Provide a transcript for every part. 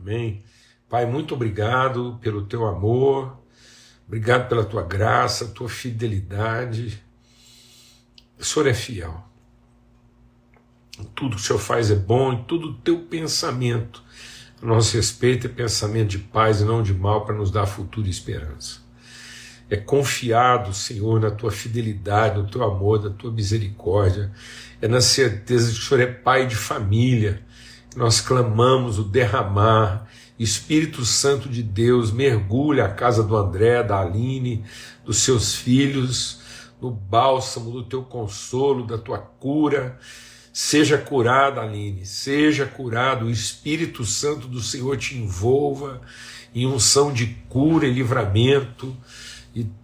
Amém. Pai, muito obrigado pelo teu amor, obrigado pela tua graça, tua fidelidade. O Senhor é fiel. Tudo que o Senhor faz é bom, e tudo o teu pensamento a nosso respeito é pensamento de paz e não de mal para nos dar futuro e esperança. É confiado, Senhor, na tua fidelidade, no teu amor, na tua misericórdia. É na certeza que o Senhor é pai de família. Nós clamamos o derramar. Espírito Santo de Deus, mergulha a casa do André, da Aline, dos seus filhos, no bálsamo do teu consolo, da tua cura. Seja curada, Aline, seja curado, o Espírito Santo do Senhor te envolva em unção de cura e livramento,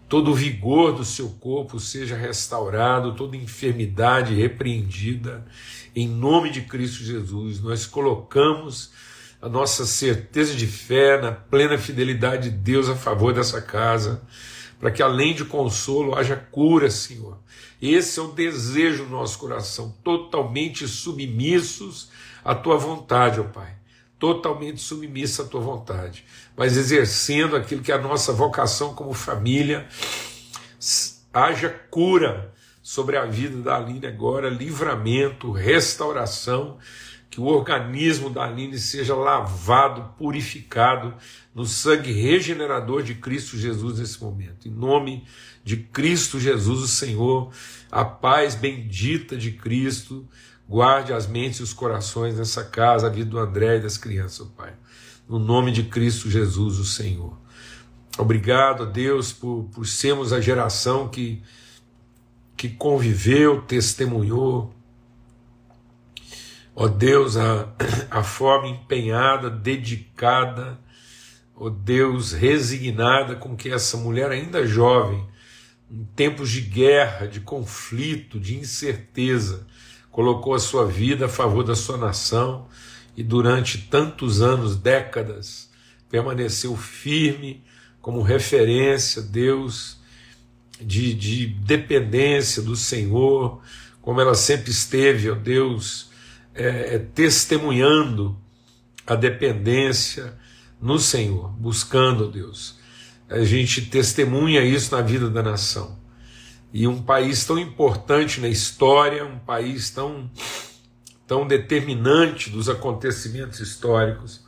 todo o vigor do seu corpo seja restaurado, toda enfermidade repreendida, em nome de Cristo Jesus. Nós colocamos a nossa certeza de fé na plena fidelidade de Deus a favor dessa casa, para que além de consolo haja cura, Senhor esse é o desejo do nosso coração, totalmente submissos à tua vontade, ó Pai. Totalmente submissa à tua vontade, mas exercendo aquilo que é a nossa vocação como família. Haja cura sobre a vida da Aline agora, livramento, restauração, que o organismo da Aline seja lavado, purificado no sangue regenerador de Cristo Jesus nesse momento. Em nome de Cristo Jesus, o Senhor, a paz bendita de Cristo, guarde as mentes e os corações nessa casa, a vida do André e das crianças, Pai. No nome de Cristo Jesus, o Senhor. Obrigado Deus por, por sermos a geração que, que conviveu, testemunhou. Ó Deus, a, a forma empenhada, dedicada, ó Deus, resignada com que essa mulher ainda jovem em tempos de guerra, de conflito, de incerteza, colocou a sua vida a favor da sua nação e durante tantos anos, décadas, permaneceu firme como referência, Deus, de, de dependência do Senhor, como ela sempre esteve, ó Deus, é, é testemunhando a dependência no Senhor, buscando, Deus, a gente testemunha isso na vida da nação. E um país tão importante na história, um país tão, tão determinante dos acontecimentos históricos,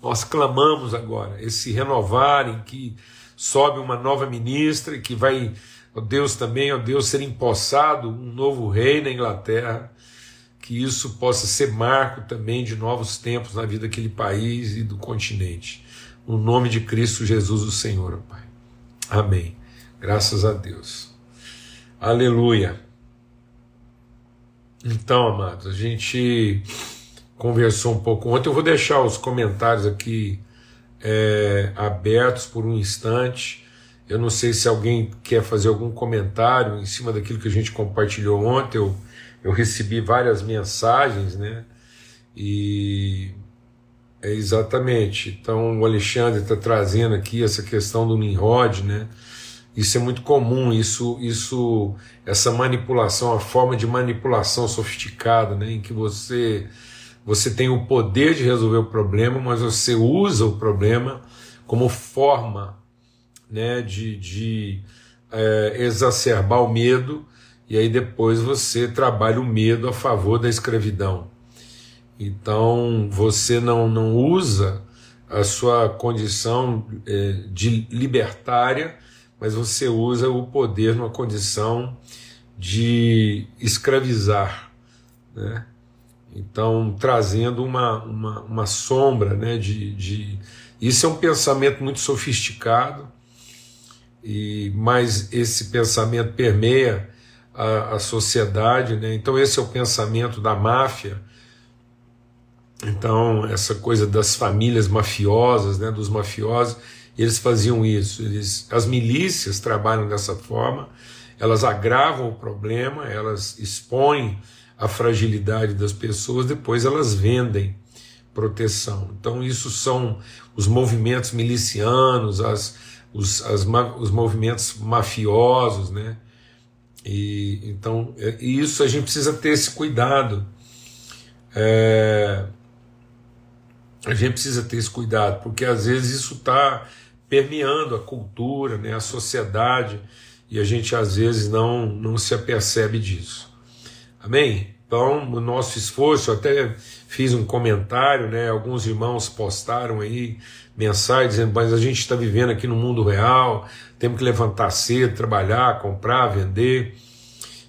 nós clamamos agora esse renovar em que sobe uma nova ministra e que vai, ó Deus também, ó Deus, ser empossado um novo rei na Inglaterra, que isso possa ser marco também de novos tempos na vida daquele país e do continente. No nome de Cristo Jesus, o Senhor, Pai. Amém. Graças a Deus. Aleluia. Então, amados, a gente conversou um pouco ontem. Eu vou deixar os comentários aqui é, abertos por um instante. Eu não sei se alguém quer fazer algum comentário em cima daquilo que a gente compartilhou ontem. Eu, eu recebi várias mensagens, né? E é, exatamente. Então o Alexandre está trazendo aqui essa questão do Nimrod, né? Isso é muito comum, isso, isso, essa manipulação, a forma de manipulação sofisticada, né? Em que você você tem o poder de resolver o problema, mas você usa o problema como forma, né? De, de é, exacerbar o medo e aí depois você trabalha o medo a favor da escravidão. Então você não, não usa a sua condição é, de libertária, mas você usa o poder numa condição de escravizar, né? Então, trazendo uma, uma, uma sombra né, de, de. Isso é um pensamento muito sofisticado, e mas esse pensamento permeia a, a sociedade. Né? Então, esse é o pensamento da máfia então, essa coisa das famílias mafiosas, né, dos mafiosos, eles faziam isso. Eles, as milícias trabalham dessa forma, elas agravam o problema, elas expõem a fragilidade das pessoas, depois elas vendem proteção. Então, isso são os movimentos milicianos, as, os, as, os movimentos mafiosos, né? E, então, é, isso a gente precisa ter esse cuidado. É, A gente precisa ter esse cuidado, porque às vezes isso está permeando a cultura, né, a sociedade, e a gente às vezes não, não se apercebe disso. Amém? Então, o nosso esforço, até fiz um comentário, né? Alguns irmãos postaram aí mensagens dizendo, mas a gente está vivendo aqui no mundo real, temos que levantar cedo, trabalhar, comprar, vender.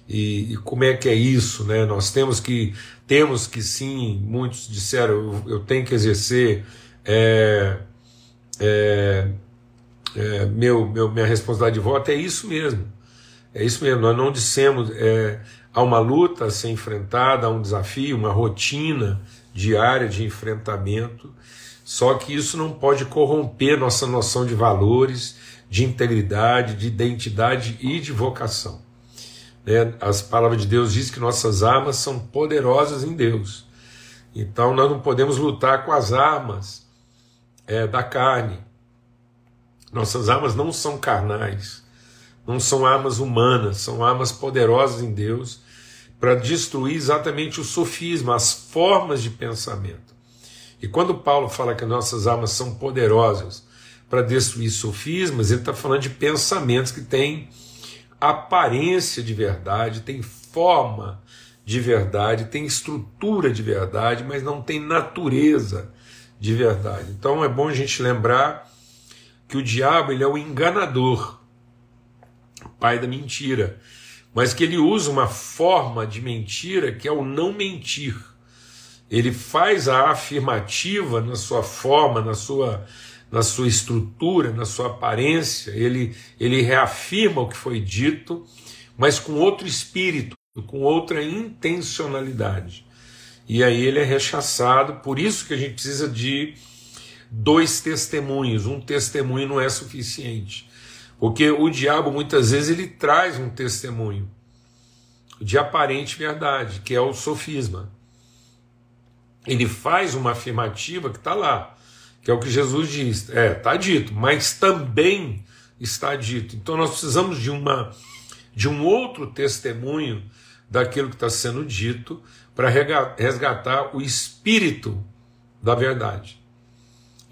E, e, como é que é isso, né? Nós temos que temos que sim, muitos disseram, eu, eu tenho que exercer é, é, é, meu, meu, minha responsabilidade de voto, é isso mesmo. É isso mesmo, nós não dissemos, é, há uma luta a ser enfrentada, há um desafio, uma rotina diária de enfrentamento, só que isso não pode corromper nossa noção de valores, de integridade, de identidade e de vocação. Né? As palavras de Deus diz que nossas armas são poderosas em Deus. Então nós não podemos lutar com as armas é, da carne. Nossas armas não são carnais, não são armas humanas, são armas poderosas em Deus para destruir exatamente o sofisma, as formas de pensamento. E quando Paulo fala que nossas armas são poderosas para destruir sofismas, ele está falando de pensamentos que têm aparência de verdade, têm forma de verdade, têm estrutura de verdade, mas não tem natureza de verdade. Então é bom a gente lembrar que o diabo ele é o enganador, pai da mentira mas que ele usa uma forma de mentira que é o não mentir. Ele faz a afirmativa na sua forma, na sua, na sua estrutura, na sua aparência, ele, ele reafirma o que foi dito, mas com outro espírito, com outra intencionalidade. E aí ele é rechaçado, por isso que a gente precisa de dois testemunhos. Um testemunho não é suficiente. Porque o diabo muitas vezes ele traz um testemunho de aparente verdade, que é o sofisma. Ele faz uma afirmativa que está lá, que é o que Jesus diz. É, está dito, mas também está dito. Então nós precisamos de uma de um outro testemunho daquilo que está sendo dito para resgatar o espírito da verdade.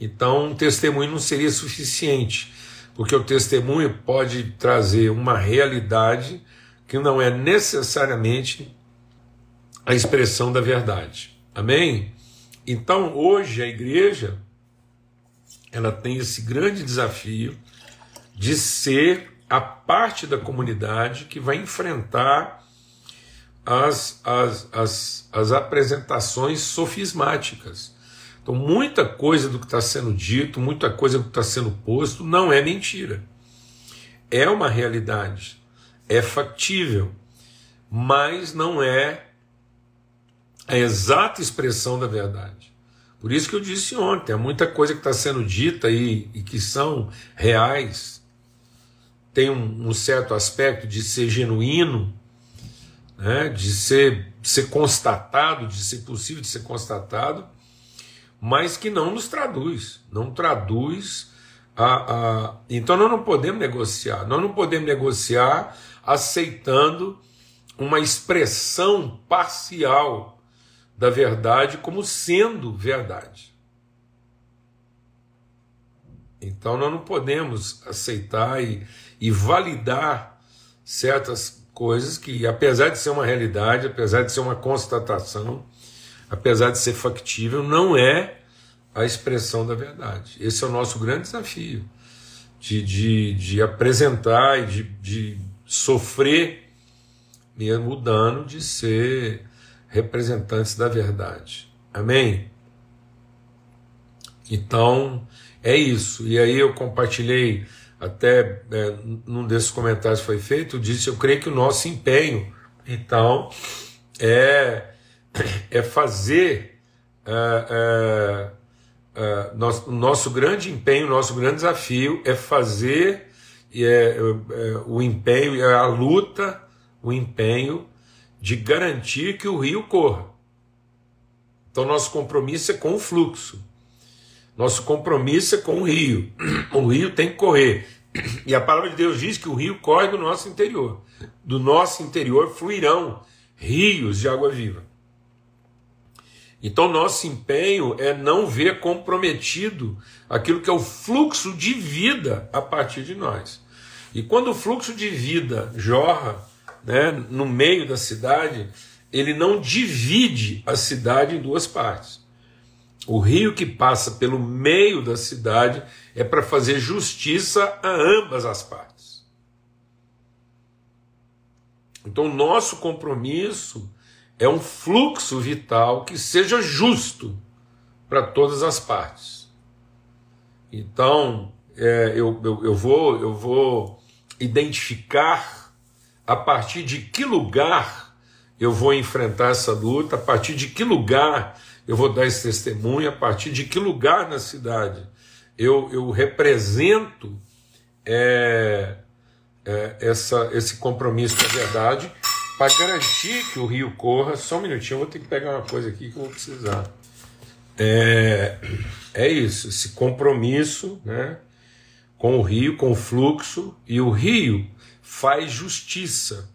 Então, um testemunho não seria suficiente porque o testemunho pode trazer uma realidade que não é necessariamente a expressão da verdade. Amém? Então, hoje a igreja ela tem esse grande desafio de ser a parte da comunidade que vai enfrentar as, as, as, as apresentações sofismáticas então, muita coisa do que está sendo dito, muita coisa do que está sendo posto, não é mentira. É uma realidade, é factível, mas não é a exata expressão da verdade. Por isso que eu disse ontem, há muita coisa que está sendo dita e, e que são reais, tem um, um, certo aspecto de ser genuíno, né, de ser, ser constatado, de ser possível de ser constatado, mas que não nos traduz, não traduz a, a, então nós não podemos negociar, nós não podemos negociar aceitando uma expressão parcial da verdade como sendo verdade. Então nós não podemos aceitar e, e validar certas coisas que, apesar de ser uma realidade, apesar de ser uma constatação, apesar de ser factível, não é a expressão da verdade. Esse é o nosso grande desafio, de, de, de apresentar e de, de sofrer mesmo o dano de ser representantes da verdade. Amém? Então, é isso. E aí eu compartilhei, até é, num desses comentários foi feito, disse, eu creio que o nosso empenho, então, é é fazer é, é, nosso, nosso grande empenho, nosso grande desafio é fazer é, é, o empenho, é a luta, o empenho de garantir que o rio corra. Então, nosso compromisso é com o fluxo, nosso compromisso é com o rio. O rio tem que correr. E a palavra de Deus diz que o rio corre do nosso interior. Do nosso interior fluirão rios de água viva. Então, nosso empenho é não ver comprometido aquilo que é o fluxo de vida a partir de nós. E quando o fluxo de vida jorra né, no meio da cidade, ele não divide a cidade em duas partes. O rio que passa pelo meio da cidade é para fazer justiça a ambas as partes. Então, nosso compromisso é um fluxo vital que seja justo para todas as partes. Então, é, eu, eu, eu, vou, eu vou identificar a partir de que lugar eu vou enfrentar essa luta, a partir de que lugar eu vou dar esse testemunho, a partir de que lugar na cidade eu, eu represento é, é, essa, esse compromisso com a verdade para garantir que o rio corra, só um minutinho, eu vou ter que pegar uma coisa aqui que eu vou precisar. É, é isso, esse compromisso né, com o rio, com o fluxo, e o rio faz justiça,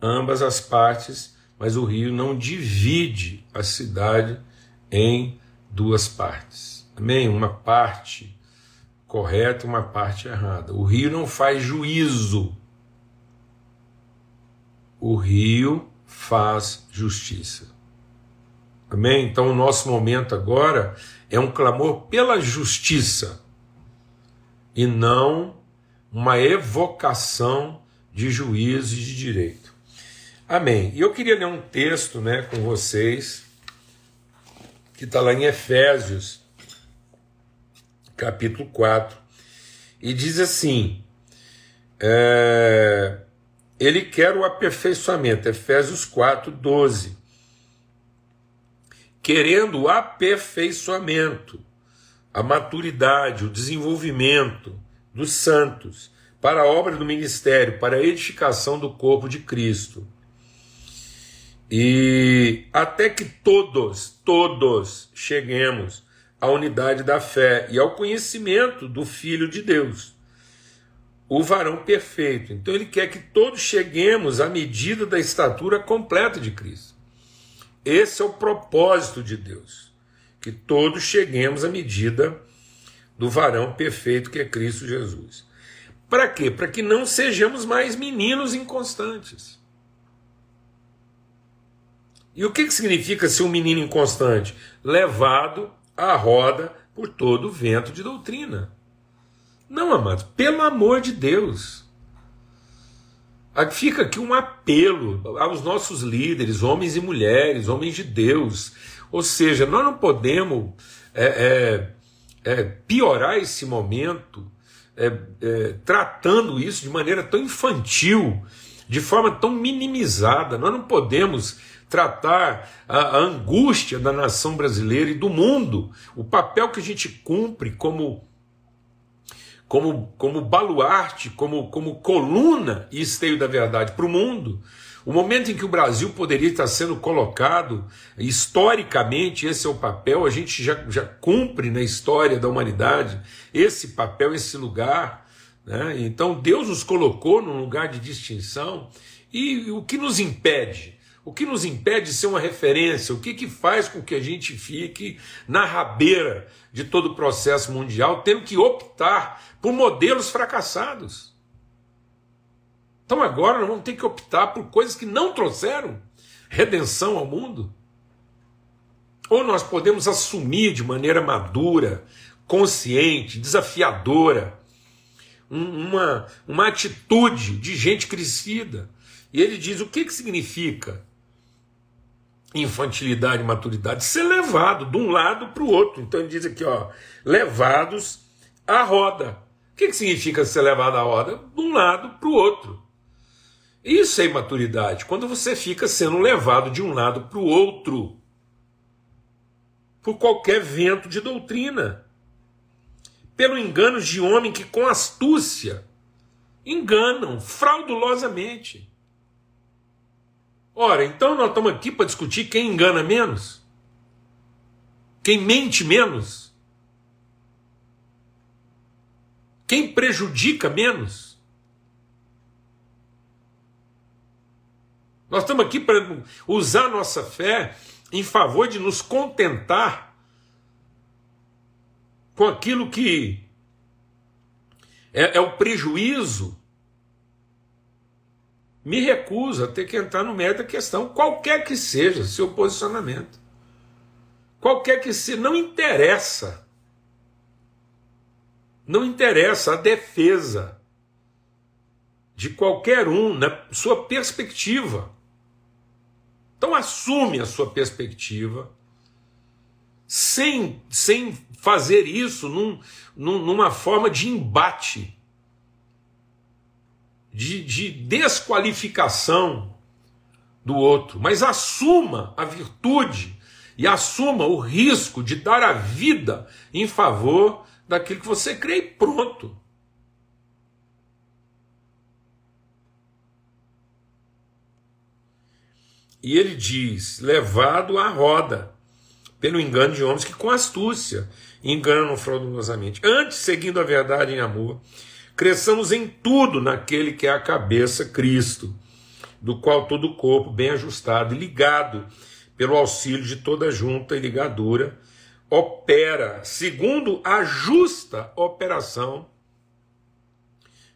ambas as partes, mas o rio não divide a cidade em duas partes. Amém? Uma parte correta uma parte errada. O rio não faz juízo o rio faz justiça. Amém? Então, o nosso momento agora é um clamor pela justiça e não uma evocação de juízo e de direito. Amém. E eu queria ler um texto né, com vocês, que está lá em Efésios, capítulo 4, e diz assim: é, ele quer o aperfeiçoamento, Efésios 4, 12. Querendo o aperfeiçoamento, a maturidade, o desenvolvimento dos santos, para a obra do ministério, para a edificação do corpo de Cristo. E até que todos, todos cheguemos à unidade da fé e ao conhecimento do Filho de Deus o varão perfeito. Então ele quer que todos cheguemos à medida da estatura completa de Cristo. Esse é o propósito de Deus, que todos cheguemos à medida do varão perfeito que é Cristo Jesus. Para quê? Para que não sejamos mais meninos inconstantes. E o que, que significa ser um menino inconstante? Levado à roda por todo o vento de doutrina. Não, amados, pelo amor de Deus. Fica aqui um apelo aos nossos líderes, homens e mulheres, homens de Deus. Ou seja, nós não podemos é, é, é, piorar esse momento é, é, tratando isso de maneira tão infantil, de forma tão minimizada. Nós não podemos tratar a, a angústia da nação brasileira e do mundo, o papel que a gente cumpre como como, como baluarte, como, como coluna e esteio da verdade para o mundo. O momento em que o Brasil poderia estar sendo colocado, historicamente, esse é o papel, a gente já, já cumpre na história da humanidade esse papel, esse lugar. Né? Então Deus nos colocou num lugar de distinção e o que nos impede? O que nos impede de ser uma referência? O que, que faz com que a gente fique na rabeira de todo o processo mundial, tendo que optar por modelos fracassados? Então agora nós vamos ter que optar por coisas que não trouxeram redenção ao mundo? Ou nós podemos assumir de maneira madura, consciente, desafiadora, uma, uma atitude de gente crescida. E ele diz: o que, que significa infantilidade e maturidade, ser levado de um lado para o outro. Então ele diz aqui, ó, levados à roda. O que, que significa ser levado à roda? De um lado para o outro. Isso é imaturidade, quando você fica sendo levado de um lado para o outro por qualquer vento de doutrina, pelo engano de homem que com astúcia enganam fraudulosamente. Ora, então nós estamos aqui para discutir quem engana menos? Quem mente menos? Quem prejudica menos? Nós estamos aqui para usar nossa fé em favor de nos contentar com aquilo que é, é o prejuízo, me recuso a ter que entrar no mérito da questão, qualquer que seja seu posicionamento. Qualquer que seja, não interessa. Não interessa a defesa de qualquer um na sua perspectiva. Então assume a sua perspectiva, sem, sem fazer isso num, num, numa forma de embate, de, de desqualificação do outro, mas assuma a virtude e assuma o risco de dar a vida em favor daquilo que você crê e pronto. E ele diz: levado à roda, pelo engano de homens que com astúcia enganam fraudulosamente. Antes, seguindo a verdade em amor, cresçamos em tudo naquele que é a cabeça, Cristo, do qual todo o corpo, bem ajustado e ligado pelo auxílio de toda junta e ligadura, opera segundo a justa operação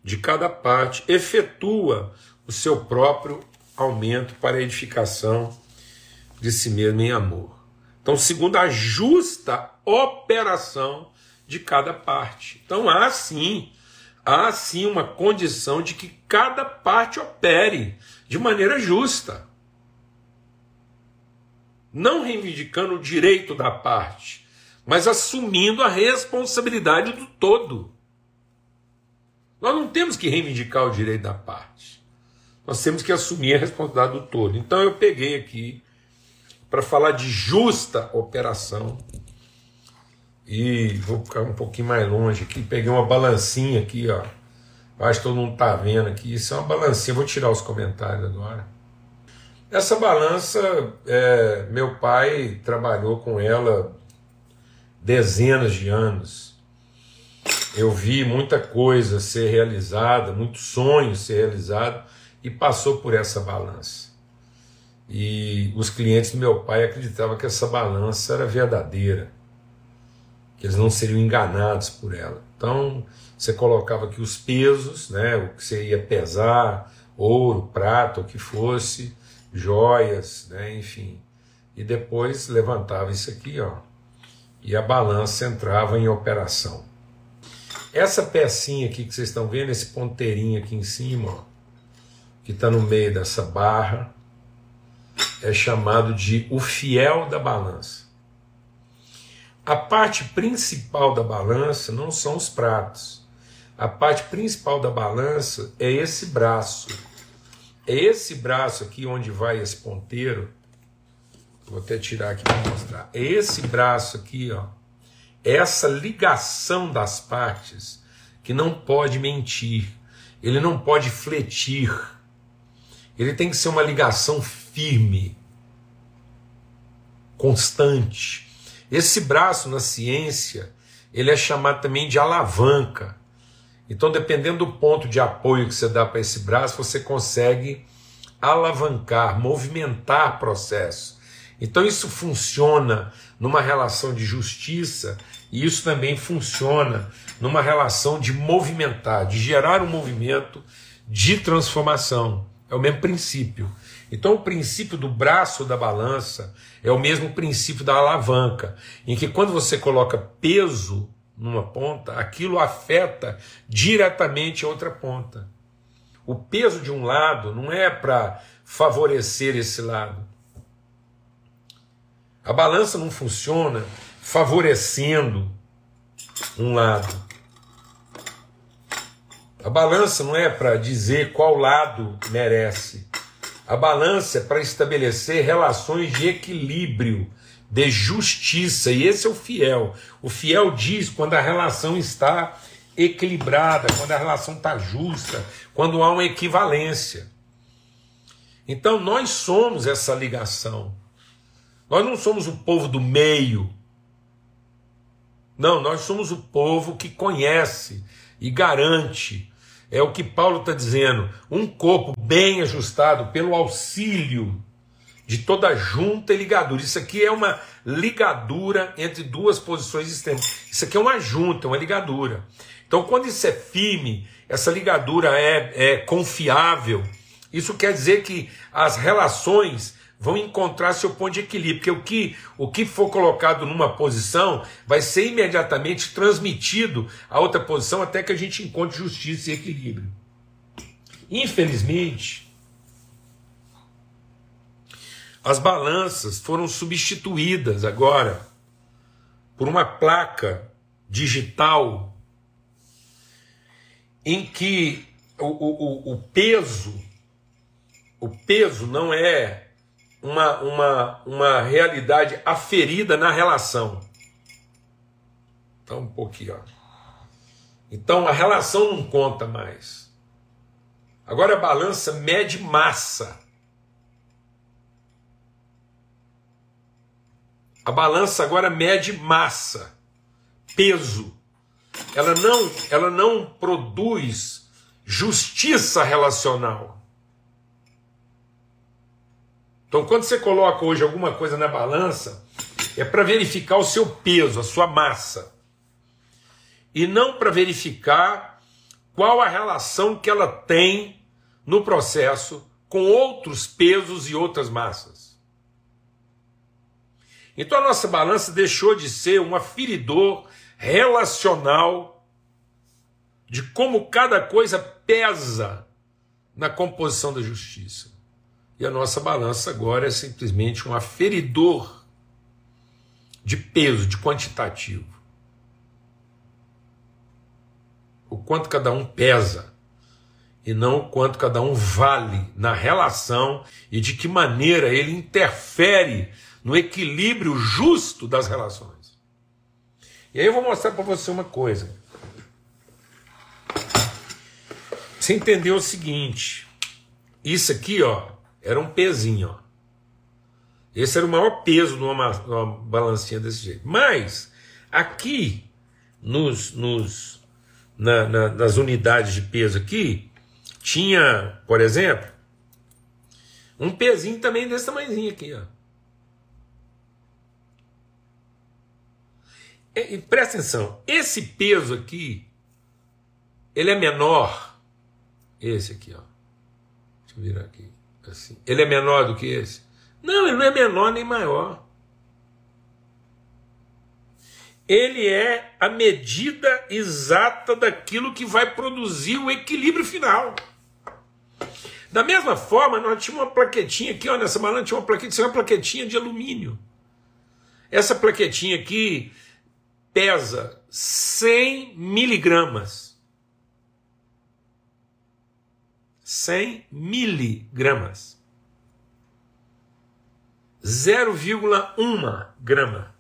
de cada parte, efetua o seu próprio aumento para a edificação de si mesmo em amor. Então, segundo a justa operação de cada parte. Então, há sim, há sim uma condição de que cada parte opere de maneira justa. Não reivindicando o direito da parte, mas assumindo a responsabilidade do todo. Nós não temos que reivindicar o direito da parte nós temos que assumir a responsabilidade do todo. Então eu peguei aqui para falar de justa operação e vou ficar um pouquinho mais longe aqui. Peguei uma balancinha aqui, ó. Acho que todo mundo está vendo aqui. Isso é uma balancinha. Vou tirar os comentários agora. Essa balança, é, meu pai trabalhou com ela dezenas de anos. Eu vi muita coisa ser realizada, muitos sonhos ser realizados e passou por essa balança. E os clientes do meu pai acreditavam que essa balança era verdadeira, que eles não seriam enganados por ela. Então, você colocava aqui os pesos, né, o que você ia pesar, ouro, prata, o que fosse, joias, né, enfim. E depois levantava isso aqui, ó, e a balança entrava em operação. Essa pecinha aqui que vocês estão vendo, esse ponteirinho aqui em cima, ó, que está no meio dessa barra, é chamado de o fiel da balança. A parte principal da balança não são os pratos. A parte principal da balança é esse braço. É esse braço aqui onde vai esse ponteiro. Vou até tirar aqui para mostrar. É esse braço aqui, ó. É essa ligação das partes que não pode mentir. Ele não pode fletir ele tem que ser uma ligação firme, constante. Esse braço na ciência, ele é chamado também de alavanca. Então, dependendo do ponto de apoio que você dá para esse braço, você consegue alavancar, movimentar processo. Então, isso funciona numa relação de justiça e isso também funciona numa relação de movimentar, de gerar um movimento de transformação. É o mesmo princípio. Então, o princípio do braço da balança é o mesmo princípio da alavanca, em que quando você coloca peso numa ponta, aquilo afeta diretamente a outra ponta. O peso de um lado não é para favorecer esse lado. A balança não funciona favorecendo um lado. A balança não é para dizer qual lado merece. A balança é para estabelecer relações de equilíbrio, de justiça, e esse é o fiel. O fiel diz quando a relação está equilibrada, quando a relação está justa, quando há uma equivalência. Então nós somos essa ligação. Nós não somos o povo do meio. Não, nós somos o povo que conhece e garante é o que Paulo está dizendo. Um corpo bem ajustado pelo auxílio de toda junta e ligadura. Isso aqui é uma ligadura entre duas posições externas. Isso aqui é uma junta, uma ligadura. Então, quando isso é firme, essa ligadura é, é confiável, isso quer dizer que as relações vão encontrar seu ponto de equilíbrio, porque o que, o que for colocado numa posição vai ser imediatamente transmitido a outra posição até que a gente encontre justiça e equilíbrio. Infelizmente, as balanças foram substituídas agora por uma placa digital em que o, o, o peso, o peso não é uma, uma, uma realidade aferida na relação. Então, um pouquinho. Ó. Então a relação não conta mais. Agora a balança mede massa. A balança agora mede massa, peso. Ela não, ela não produz justiça relacional. Então, quando você coloca hoje alguma coisa na balança, é para verificar o seu peso, a sua massa. E não para verificar qual a relação que ela tem no processo com outros pesos e outras massas. Então a nossa balança deixou de ser um aferidor relacional de como cada coisa pesa na composição da justiça. E a nossa balança agora é simplesmente um aferidor de peso, de quantitativo. O quanto cada um pesa e não o quanto cada um vale na relação e de que maneira ele interfere no equilíbrio justo das relações. E aí eu vou mostrar para você uma coisa. Você entendeu o seguinte: isso aqui, ó, era um pezinho, ó. Esse era o maior peso numa, numa balancinha desse jeito. Mas aqui nos, nos na, na, nas unidades de peso aqui tinha, por exemplo, um pezinho também desse tamanhozinho aqui, ó. E, e presta atenção, esse peso aqui, ele é menor. Esse aqui, ó. Deixa eu virar aqui. Assim. Ele é menor do que esse? Não, ele não é menor nem maior. Ele é a medida exata daquilo que vai produzir o equilíbrio final. Da mesma forma, nós tínhamos uma plaquetinha aqui, ó, nessa balança tinha uma plaquetinha, uma plaquetinha de alumínio. Essa plaquetinha aqui pesa 100 miligramas. 100 miligramas. 0,1 grama.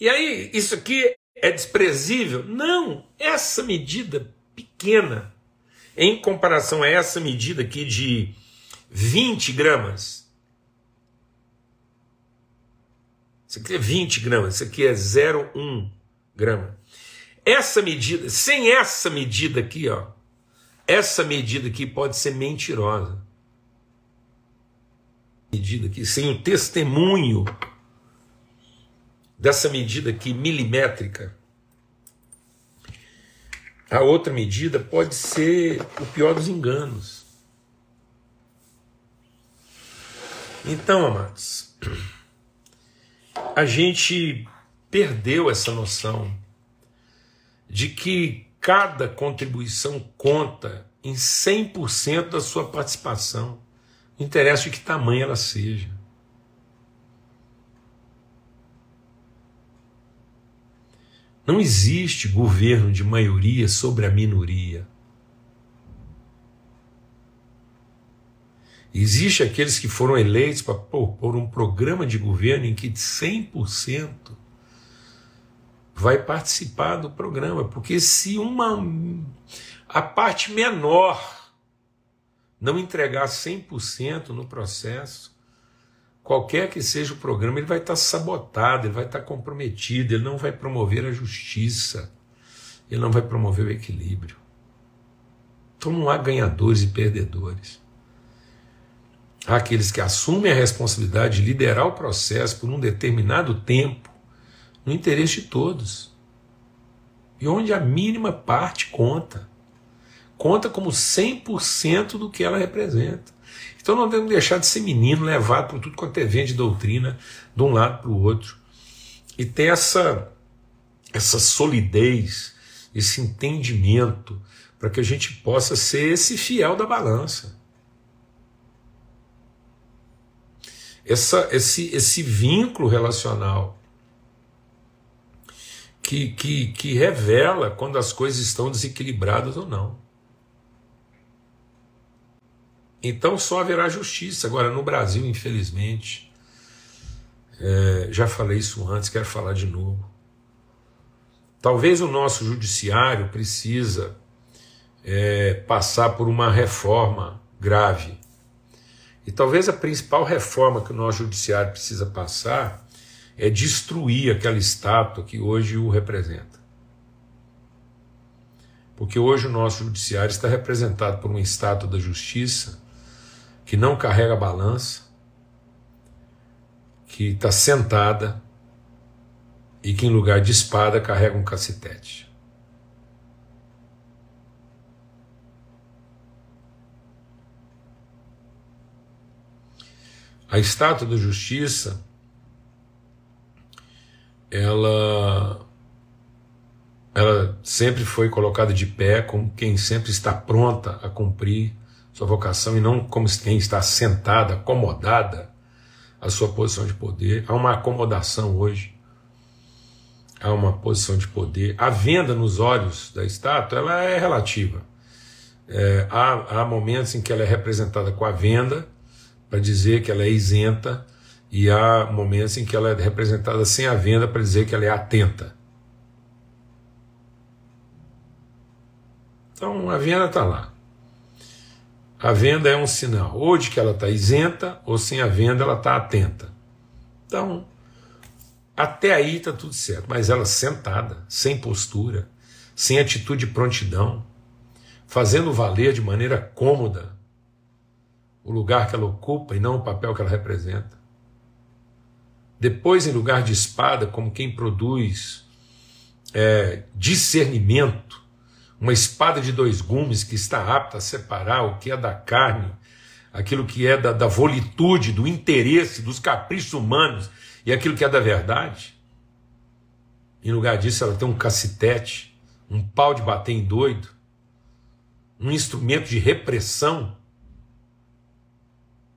E aí, isso aqui é desprezível? Não, essa medida pequena, em comparação a essa medida aqui de 20 gramas, Isso aqui é 20 gramas, isso aqui é 0,1 grama. Essa medida, sem essa medida aqui, ó, essa medida aqui pode ser mentirosa. Medida aqui, sem o testemunho dessa medida aqui milimétrica, a outra medida pode ser o pior dos enganos. Então, amados, a gente perdeu essa noção de que cada contribuição conta em 100% da sua participação. Não interessa de que tamanho ela seja. Não existe governo de maioria sobre a minoria. Existe aqueles que foram eleitos para por um programa de governo em que 100% vai participar do programa, porque se uma a parte menor não entregar 100% no processo, qualquer que seja o programa, ele vai estar sabotado, ele vai estar comprometido, ele não vai promover a justiça, ele não vai promover o equilíbrio. Então não há ganhadores e perdedores. Há aqueles que assumem a responsabilidade de liderar o processo por um determinado tempo, no interesse de todos. E onde a mínima parte conta. Conta como 100% do que ela representa. Então não devemos deixar de ser menino, levado por tudo quanto é vento de doutrina, de um lado para o outro. E ter essa, essa solidez, esse entendimento, para que a gente possa ser esse fiel da balança. Essa, esse, esse vínculo relacional que, que, que revela quando as coisas estão desequilibradas ou não. Então só haverá justiça. Agora, no Brasil, infelizmente, é, já falei isso antes, quero falar de novo. Talvez o nosso judiciário precisa é, passar por uma reforma grave. E talvez a principal reforma que o nosso judiciário precisa passar é destruir aquela estátua que hoje o representa. Porque hoje o nosso judiciário está representado por uma estátua da justiça que não carrega balança, que está sentada e que em lugar de espada carrega um cacetete. A estátua da justiça, ela, ela sempre foi colocada de pé como quem sempre está pronta a cumprir sua vocação e não como quem está sentada, acomodada à sua posição de poder. Há uma acomodação hoje, há uma posição de poder. A venda nos olhos da estátua ela é relativa. É, há, há momentos em que ela é representada com a venda, para dizer que ela é isenta, e há momentos em que ela é representada sem a venda, para dizer que ela é atenta. Então a venda está lá. A venda é um sinal, ou de que ela está isenta, ou sem a venda ela está atenta. Então, até aí está tudo certo, mas ela sentada, sem postura, sem atitude de prontidão, fazendo valer de maneira cômoda o lugar que ela ocupa e não o papel que ela representa. Depois, em lugar de espada, como quem produz é, discernimento, uma espada de dois gumes que está apta a separar o que é da carne, aquilo que é da, da volitude, do interesse, dos caprichos humanos e aquilo que é da verdade. Em lugar disso, ela tem um cacetete, um pau de bater em doido, um instrumento de repressão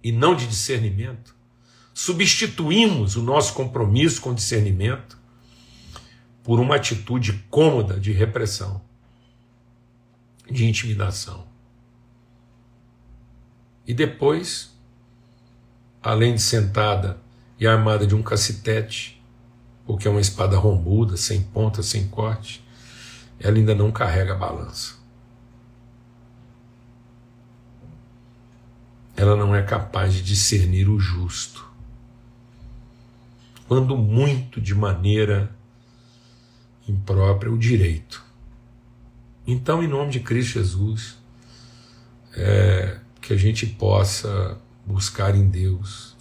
e não de discernimento. Substituímos o nosso compromisso com discernimento por uma atitude cômoda de repressão de intimidação. E depois, além de sentada e armada de um cacetete, porque é uma espada rombuda, sem ponta, sem corte, ela ainda não carrega balança. Ela não é capaz de discernir o justo. Quando muito de maneira imprópria o direito. Então, em nome de Cristo Jesus, é, que a gente possa buscar em Deus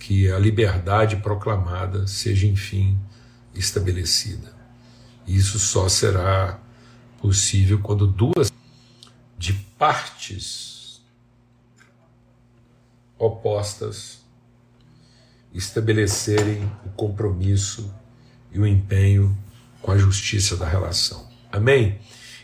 que a liberdade proclamada seja, enfim, estabelecida. Isso só será possível quando duas de partes opostas estabelecerem o compromisso e o empenho com a justiça da relação. Amém?